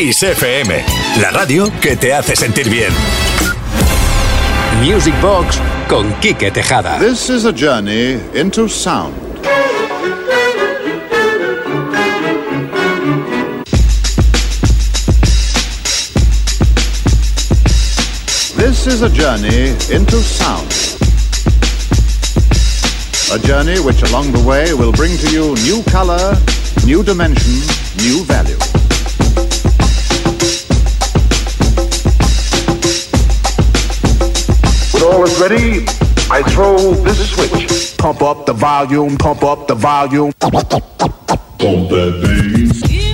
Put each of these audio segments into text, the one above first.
Kiss FM, la radio que te hace sentir bien. Music Box con Quique Tejada. This is a journey into sound. This is a journey into sound. A journey which along the way will bring to you new color, new dimension, new value. Is ready, I throw this switch. Pump up the volume, pump up the volume. Pump that bass.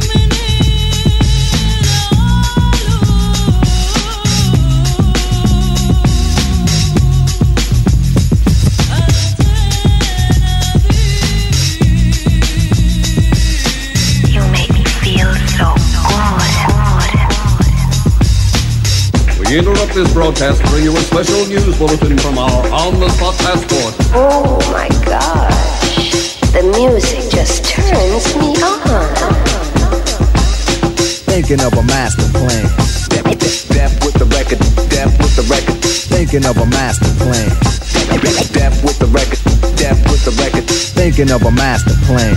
This broadcast to bring you a special news bulletin from our on-the-spot passport. Oh my gosh. The music just turns me on. Thinking of a master plan. Step, step, step with the record, step with the record. Thinking of a master plan. Step with the record, step with the record. Thinking of a master plan.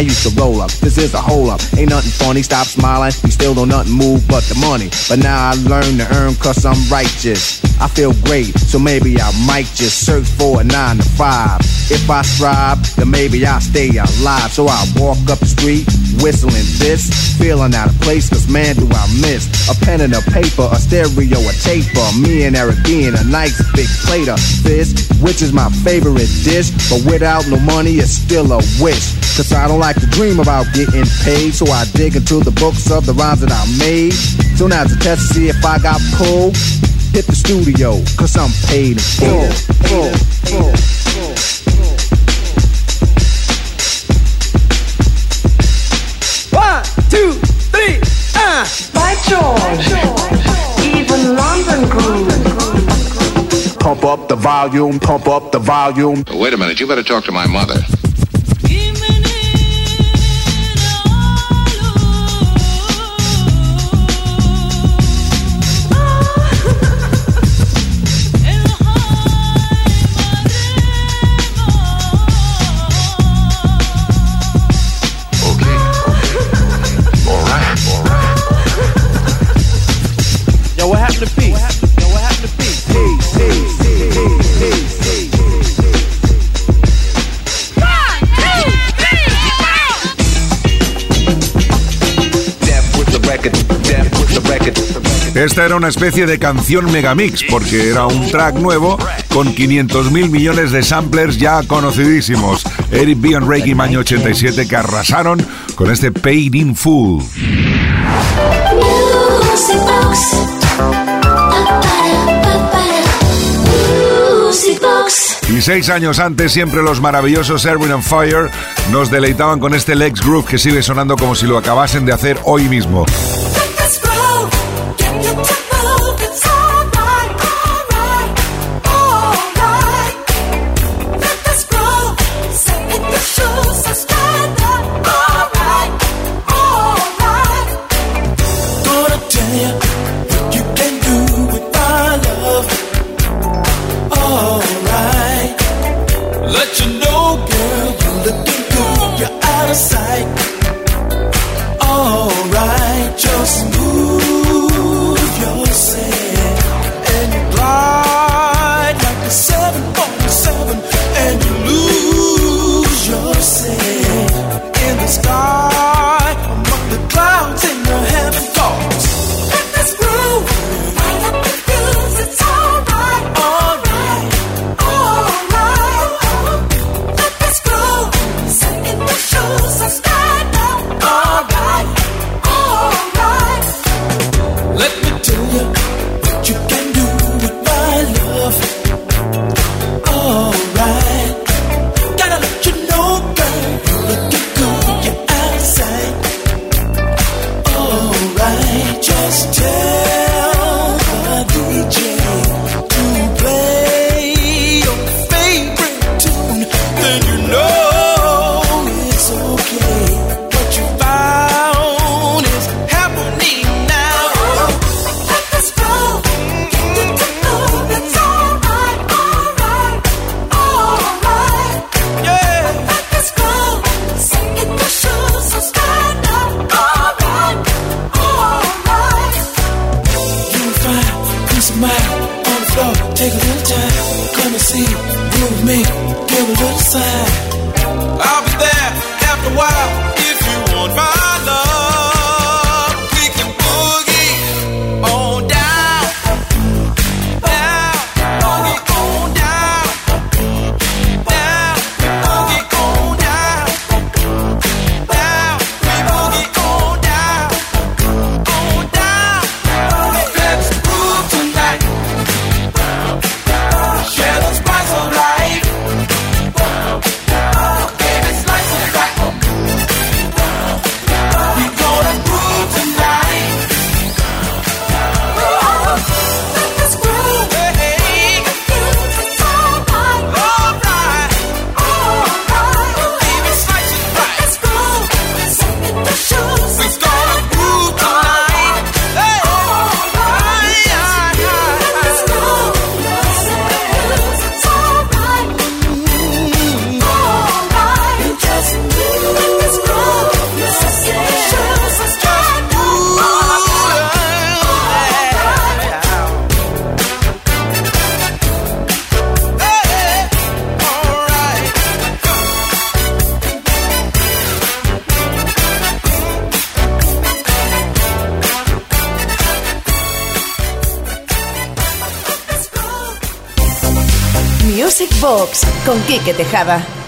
I used to roll up. This is a hole up. Ain't nothing funny. Stop smiling. You still don't nothing move but the money. But now I learn to earn cause I'm righteous. I feel great, so maybe I might just search for a nine to five. If I strive, then maybe I'll stay alive. So I walk up the street, whistling this, feeling out of place, cause man do I miss a pen and a paper, a stereo, a taper. Me and Eric being a nice big plate of fish, which is my favorite dish. But without no money, it's still a wish. Cause I don't like to dream about getting paid, so I dig into the books of the rhymes that I made. So now to test to see if I got pulled, hit the studio, cause I'm paid in full. full, full, full. One, two, three, uh. By George, even London groove. Pump up the volume, pump up the volume. Wait a minute, you better talk to my mother. Esta era una especie de canción megamix porque era un track nuevo con 500 mil millones de samplers ya conocidísimos. Eric B. and Rakim año 87 que arrasaron con este Paid in Full. Y seis años antes, siempre los maravillosos Erwin and Fire nos deleitaban con este Lex Groove que sigue sonando como si lo acabasen de hacer hoy mismo. Box con Quique Tejada.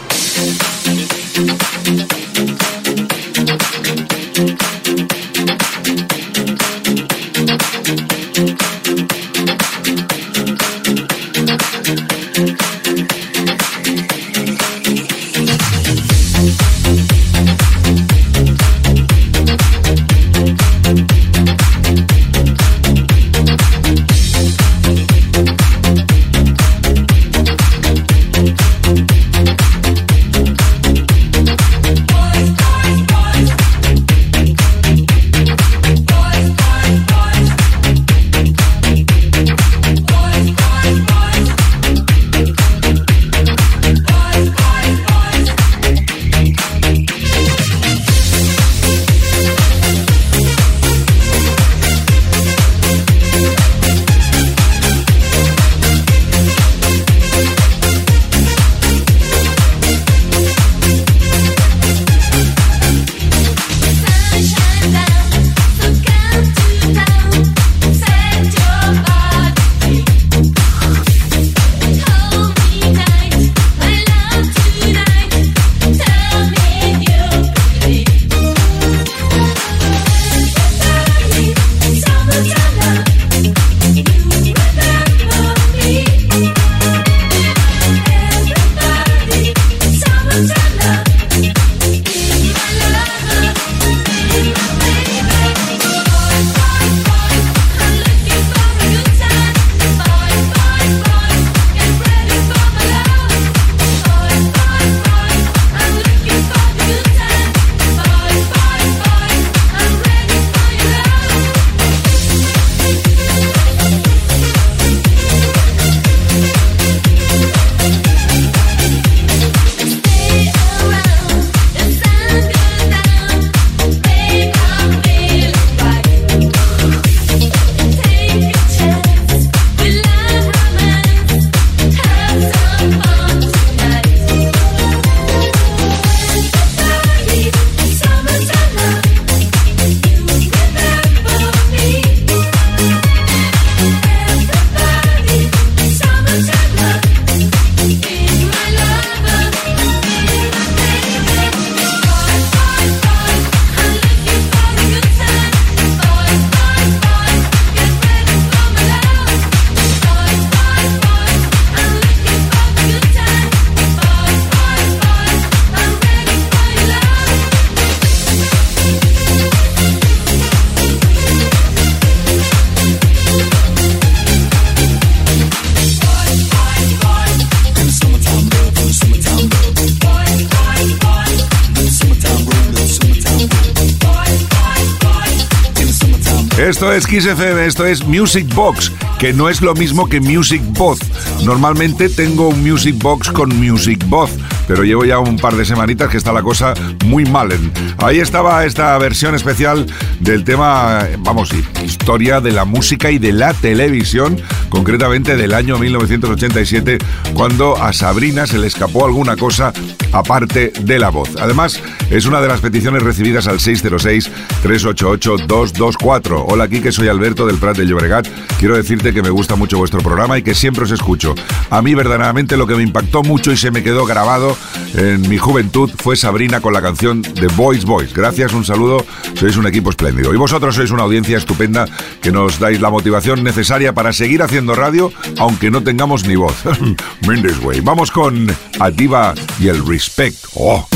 Esto es Kiss esto es Music Box, que no es lo mismo que Music Box. Normalmente tengo un Music Box con Music Box, pero llevo ya un par de semanitas que está la cosa muy mal. Ahí estaba esta versión especial del tema, vamos, historia de la música y de la televisión, concretamente del año 1987, cuando a Sabrina se le escapó alguna cosa aparte de la voz. Además, es una de las peticiones recibidas al 606-388-224. Hola, aquí que soy Alberto del Prat de Llobregat. Quiero decirte que me gusta mucho vuestro programa y que siempre os escucho. A mí, verdaderamente, lo que me impactó mucho y se me quedó grabado en mi juventud fue Sabrina con la canción de Voice Voice. Gracias, un saludo. Sois un equipo espléndido. Y vosotros sois una audiencia estupenda que nos dais la motivación necesaria para seguir haciendo radio, aunque no tengamos ni voz. Mendes Way. Vamos con Ativa y el Respect. Oh.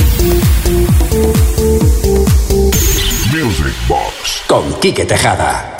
Music Box con Quique Tejada.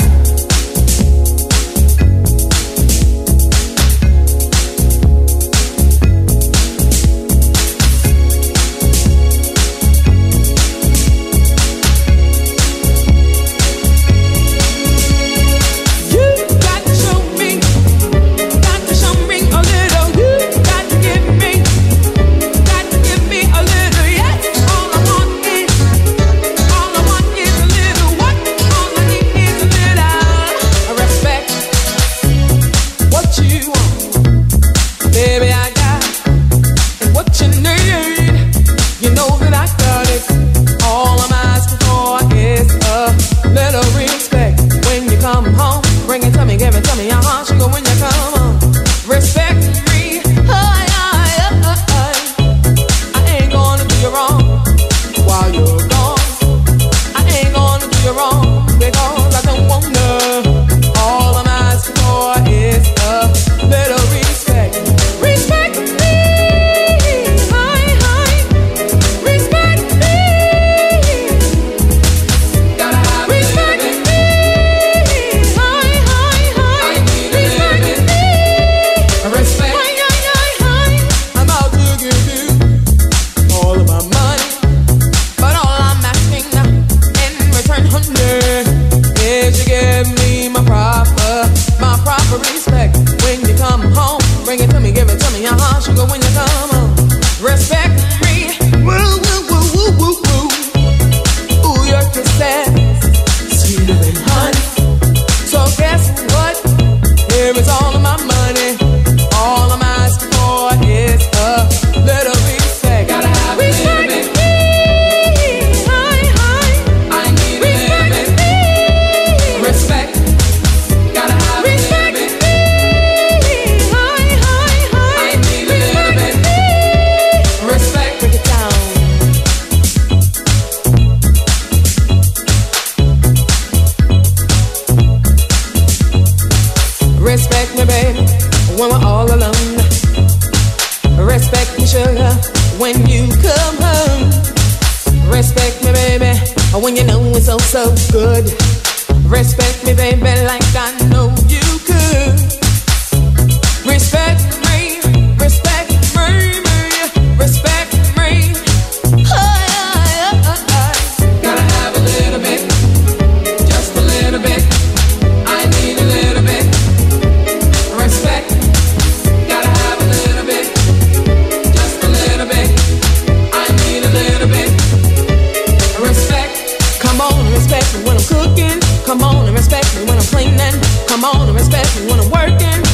when I'm cooking. Come on and respect me when I'm cleaning. Come on and respect me when I'm working.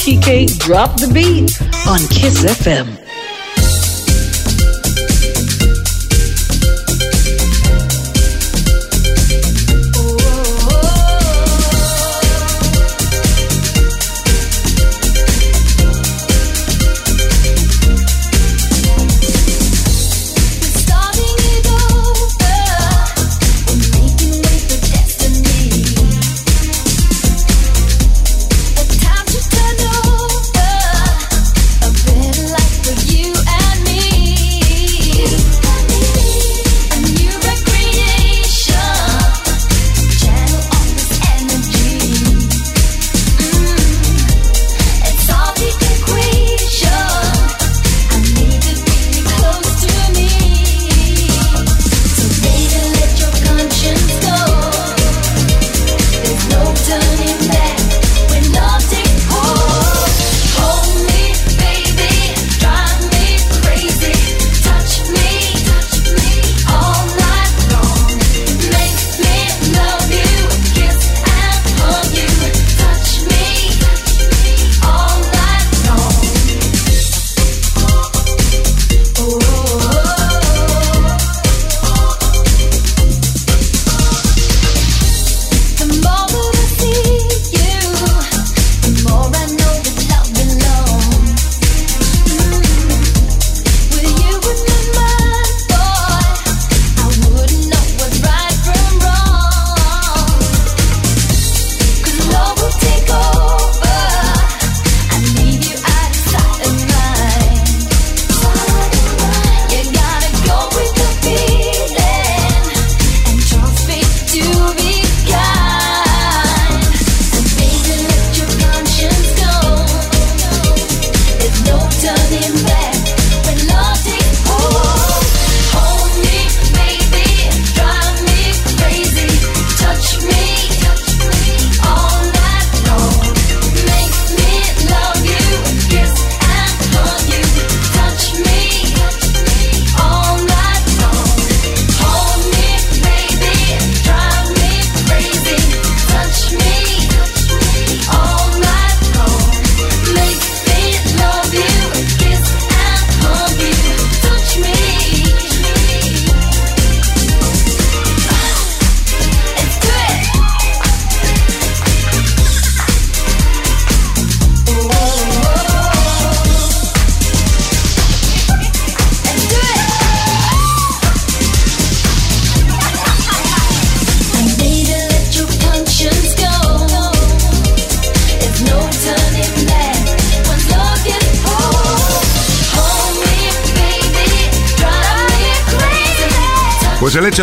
TK, drop the beat on Kiss FM.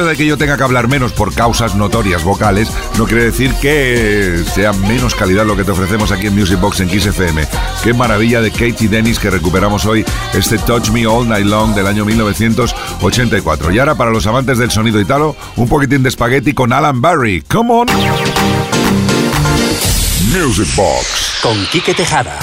De que yo tenga que hablar menos por causas notorias vocales no quiere decir que sea menos calidad lo que te ofrecemos aquí en Music Box en Kiss FM. Qué maravilla de Katie Dennis que recuperamos hoy este Touch Me All Night Long del año 1984. Y ahora para los amantes del sonido italo, un poquitín de espagueti con Alan Barry. Come on. Music Box con Quique Tejada.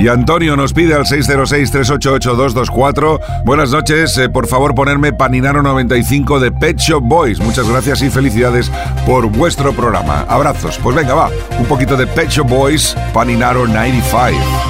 Y Antonio nos pide al 606-388-224. Buenas noches, eh, por favor ponerme Paninaro 95 de Pet Shop Boys. Muchas gracias y felicidades por vuestro programa. Abrazos. Pues venga, va, un poquito de Pet Shop Boys, Paninaro 95.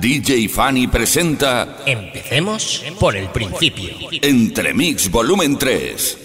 DJ Fanny presenta Empecemos por el principio. Entre Mix Volumen 3.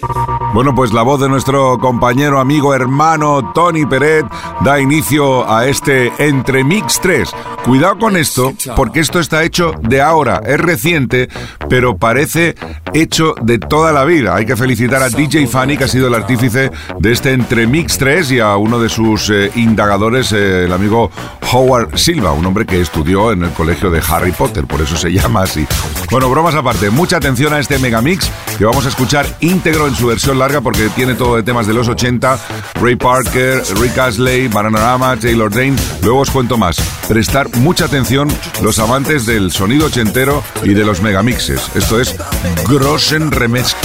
Bueno, pues la voz de nuestro compañero, amigo, hermano Tony Peret da inicio a este Entre Mix 3. Cuidado con esto, porque esto está hecho de ahora, es reciente, pero parece hecho de toda la vida. Hay que felicitar a DJ Fanny, que ha sido el artífice de este Entre Mix 3, y a uno de sus eh, indagadores, eh, el amigo Howard Silva, un hombre que estudió en el colegio de Harry Potter, por eso se llama así. Bueno, bromas aparte, mucha atención a este megamix que vamos a escuchar íntegro en su versión larga porque tiene todo de temas de los 80, Ray Parker, Rick Astley, Bananarama, Taylor Dane, luego os cuento más. Prestar mucha atención los amantes del sonido ochentero y de los megamixes. Esto es Grossen Remezcla.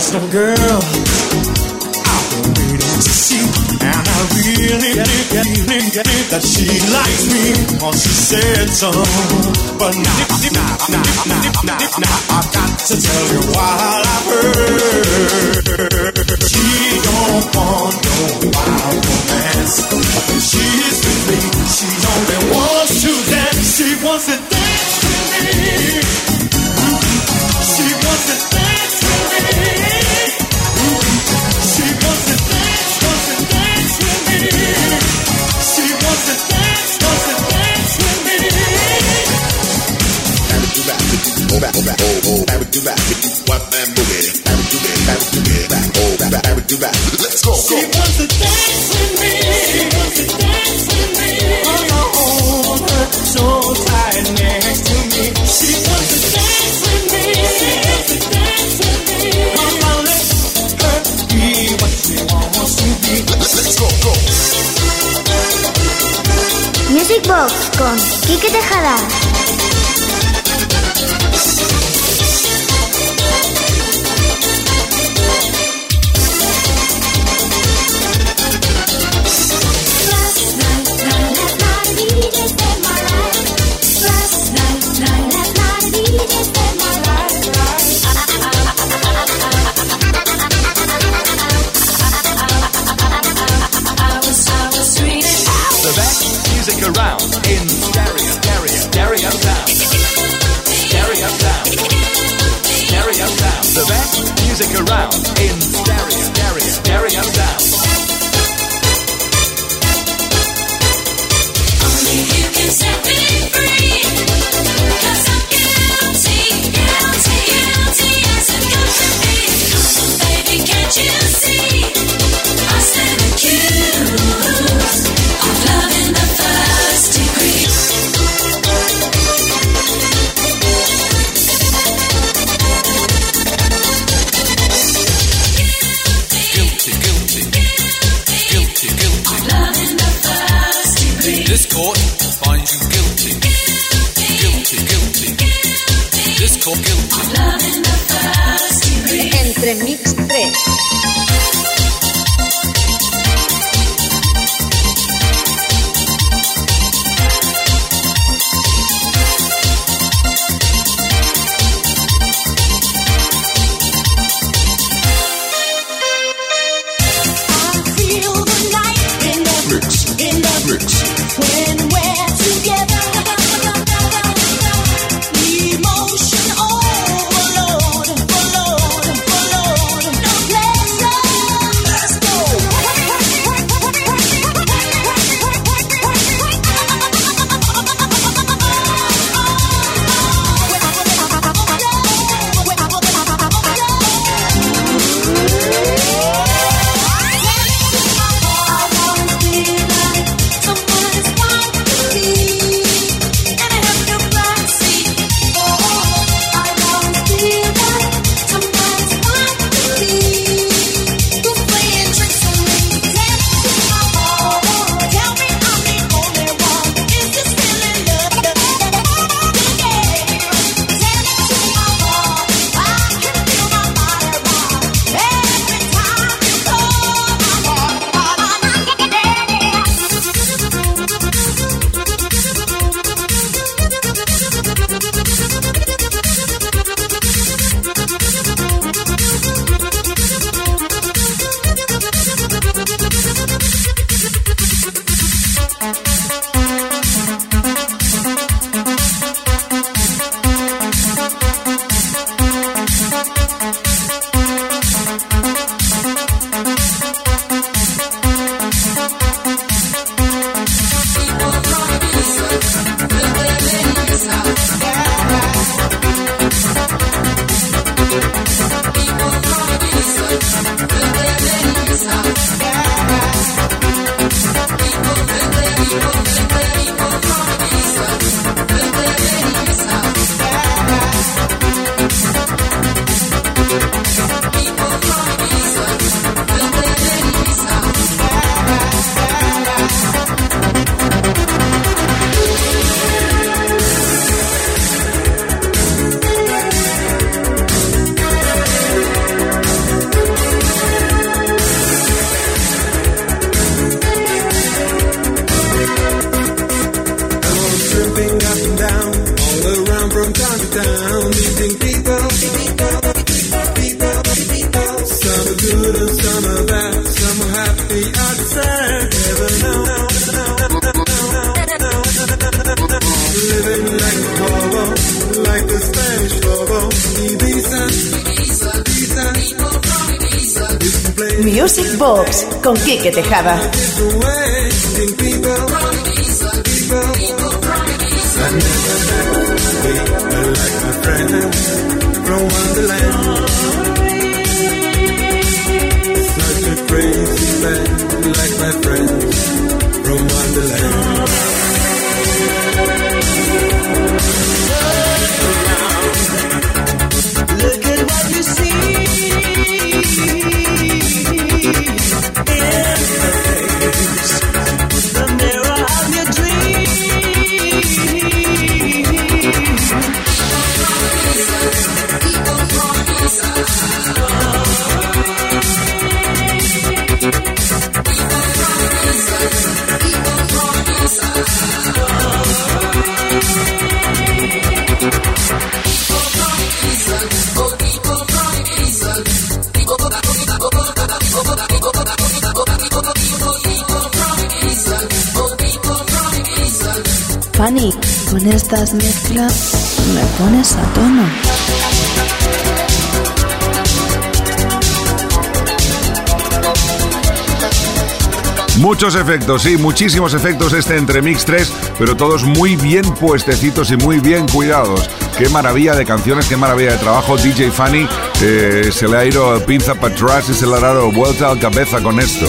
Just a girl I've been waiting to see, and I really, really, really that she likes me. Or she said so, but now, now, now, now, now, now, I've got to tell you what I've heard. She don't want no wild romance. She's with me. She only wants to dance. She wants to dance with me. She wants to dance Let's go. She wants to dance with me. She wants to dance with me. Hold her so tight next to me. She wants to dance with me. She wants to dance with me. Mama, let her be what she wants to be. Let's go, go. Music Box con Quique Tejada. Quique Fanny, con estas mezclas me pones a tono. Muchos efectos, sí, muchísimos efectos este entre Mix 3, pero todos muy bien puestecitos y muy bien cuidados. Qué maravilla de canciones, qué maravilla de trabajo. DJ Fanny eh, se le ha ido pinza para atrás y se le ha dado vuelta al cabeza con esto.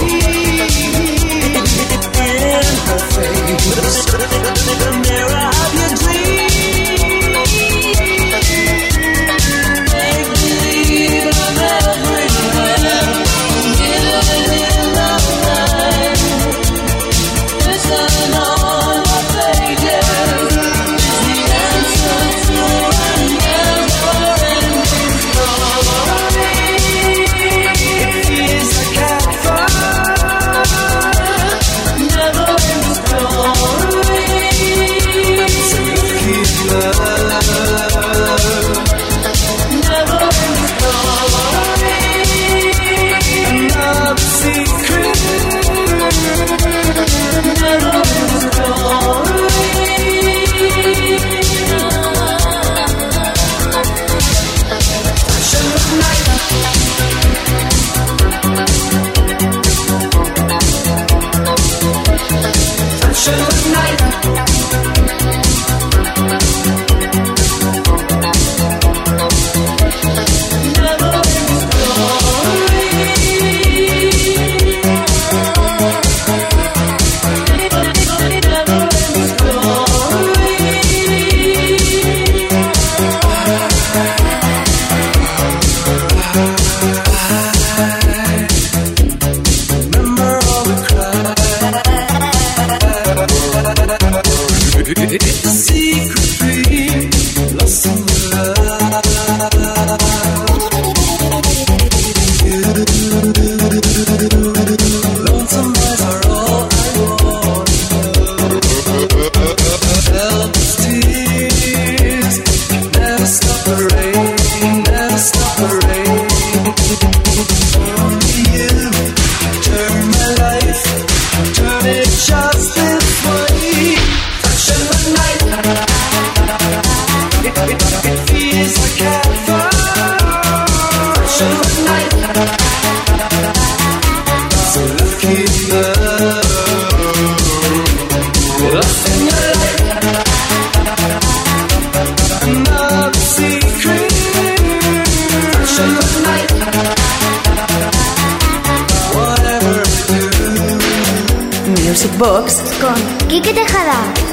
Box con Quique Tejada.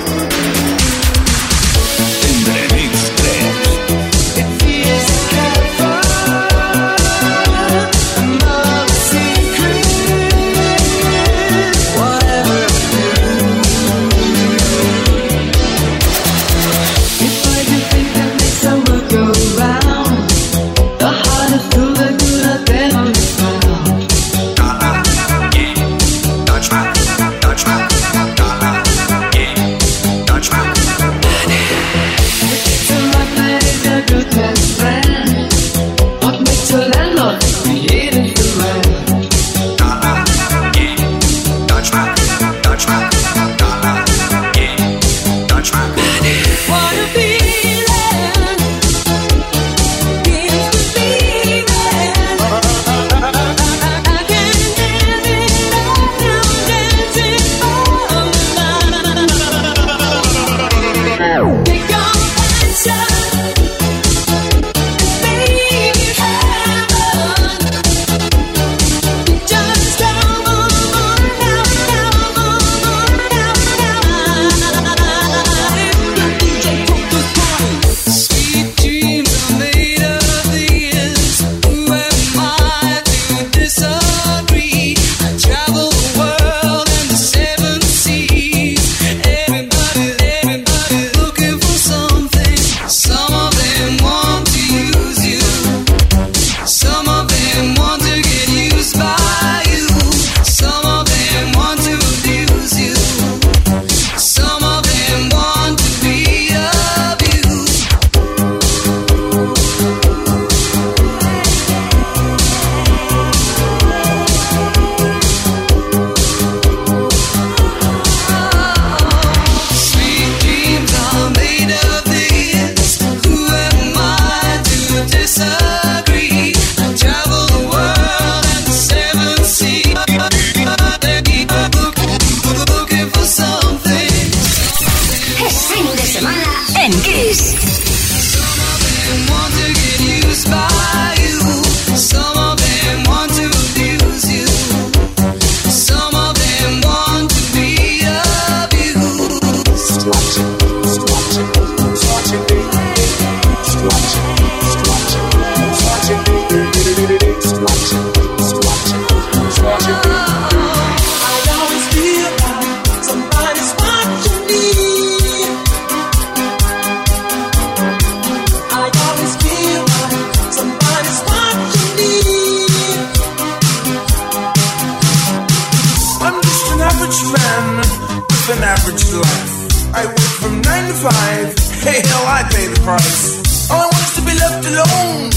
from nine to five. Hey, hell, I pay the price. All I want is to be left alone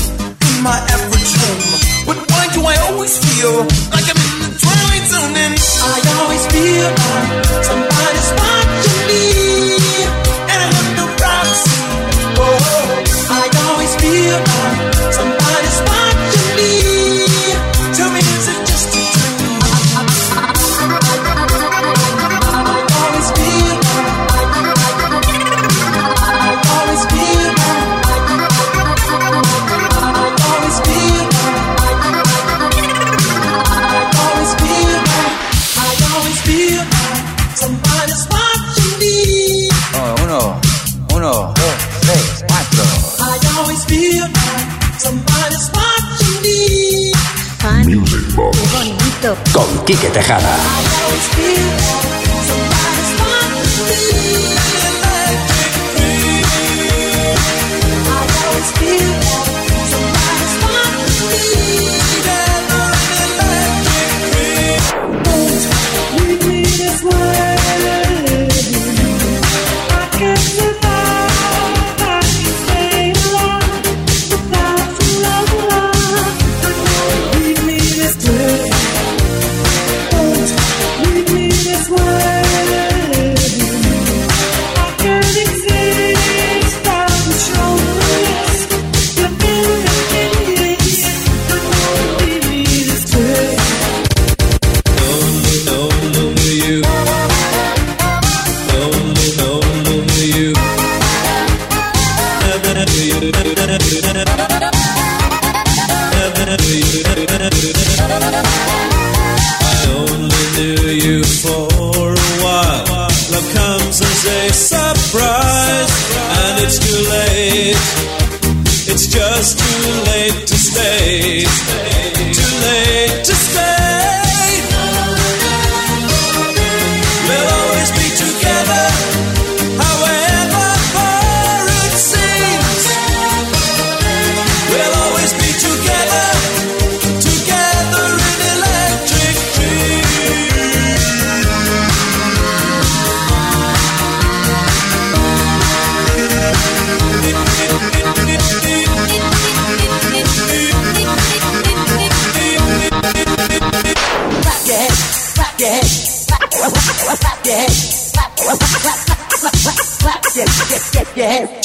in my average room. But why do I always feel like I'm in the twilight zone? And I always feel like somebody's watching me, and I have no privacy. Oh, I always feel like. Quique Tejada.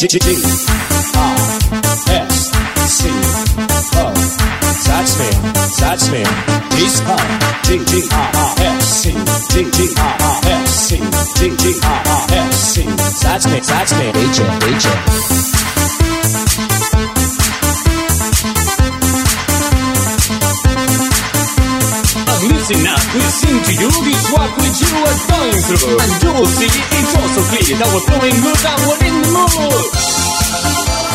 DJ through. And you'll see it's also clear that we're doing good and we're in the mood.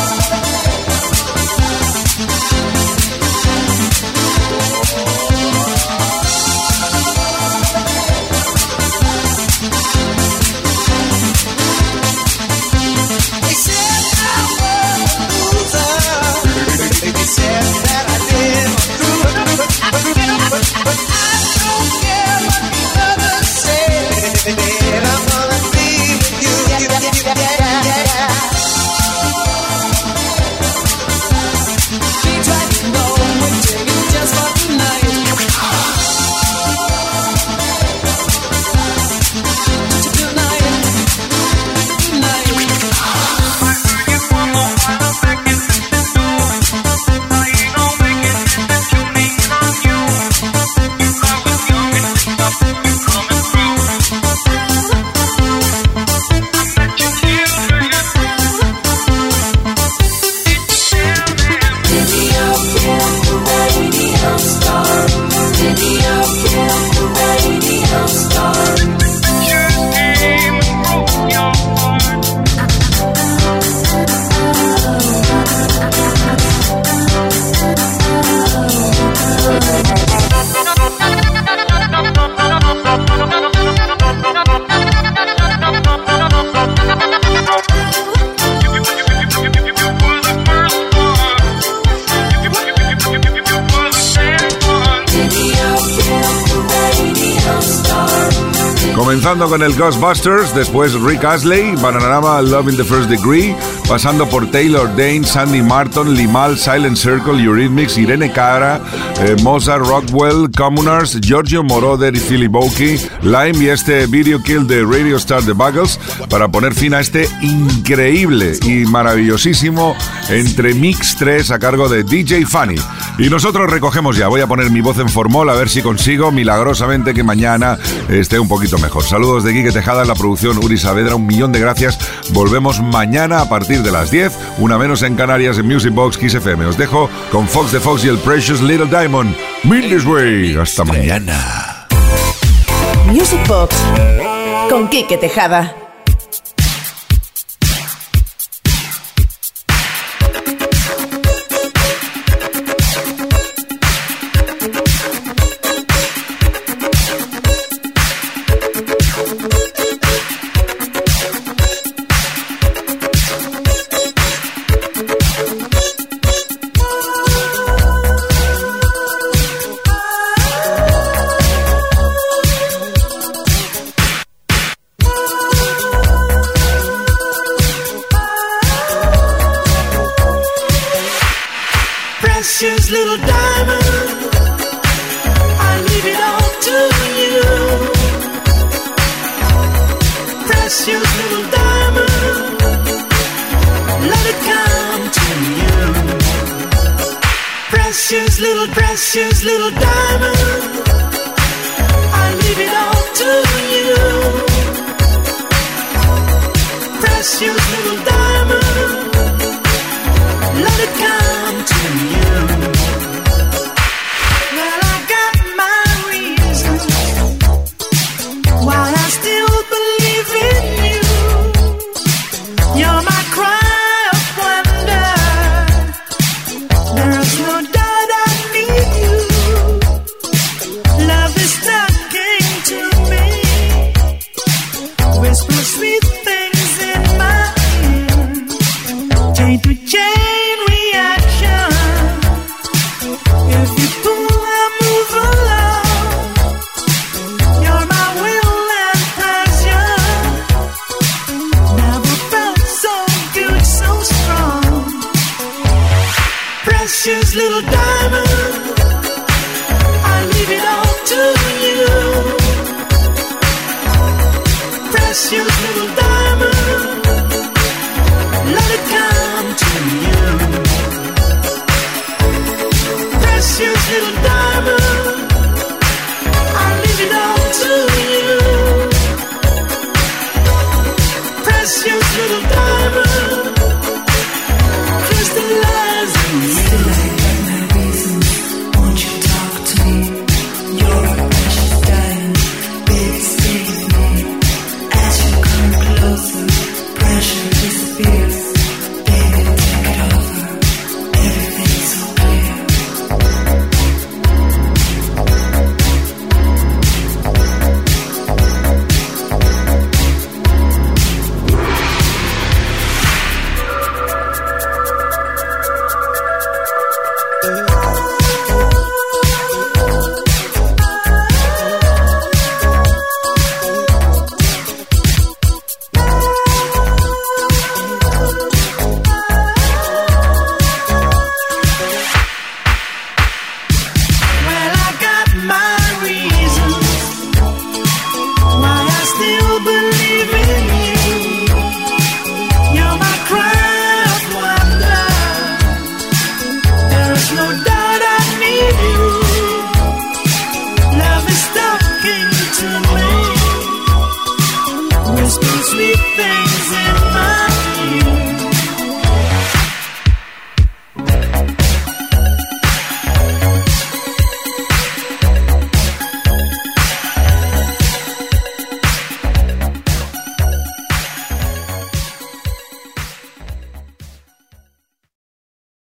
Comenzando con el Ghostbusters, después Rick Astley, Bananarama Love in the First Degree, pasando por Taylor Dane, Sandy Martin, Limal, Silent Circle, Eurythmics, Irene Cara, eh, Mozart, Rockwell, Communards, Giorgio Moroder y Philly Boki, Lime y este Video Kill de Radio Star The Buggles para poner fin a este increíble y maravillosísimo Entre Mix 3 a cargo de DJ Funny. Y nosotros recogemos ya, voy a poner mi voz en formol a ver si consigo milagrosamente que mañana esté un poquito mejor. Saludos de Quique Tejada en la producción Uri Saavedra, un millón de gracias. Volvemos mañana a partir de las 10, una menos en Canarias en Music Box Kiss FM. Os dejo con Fox de Fox y el Precious Little Diamond. This way. Hasta mañana. Music Box con Quique Tejada. Precious little, precious little diamond. I leave it all to you. Precious little diamond. Let it come to you. should have.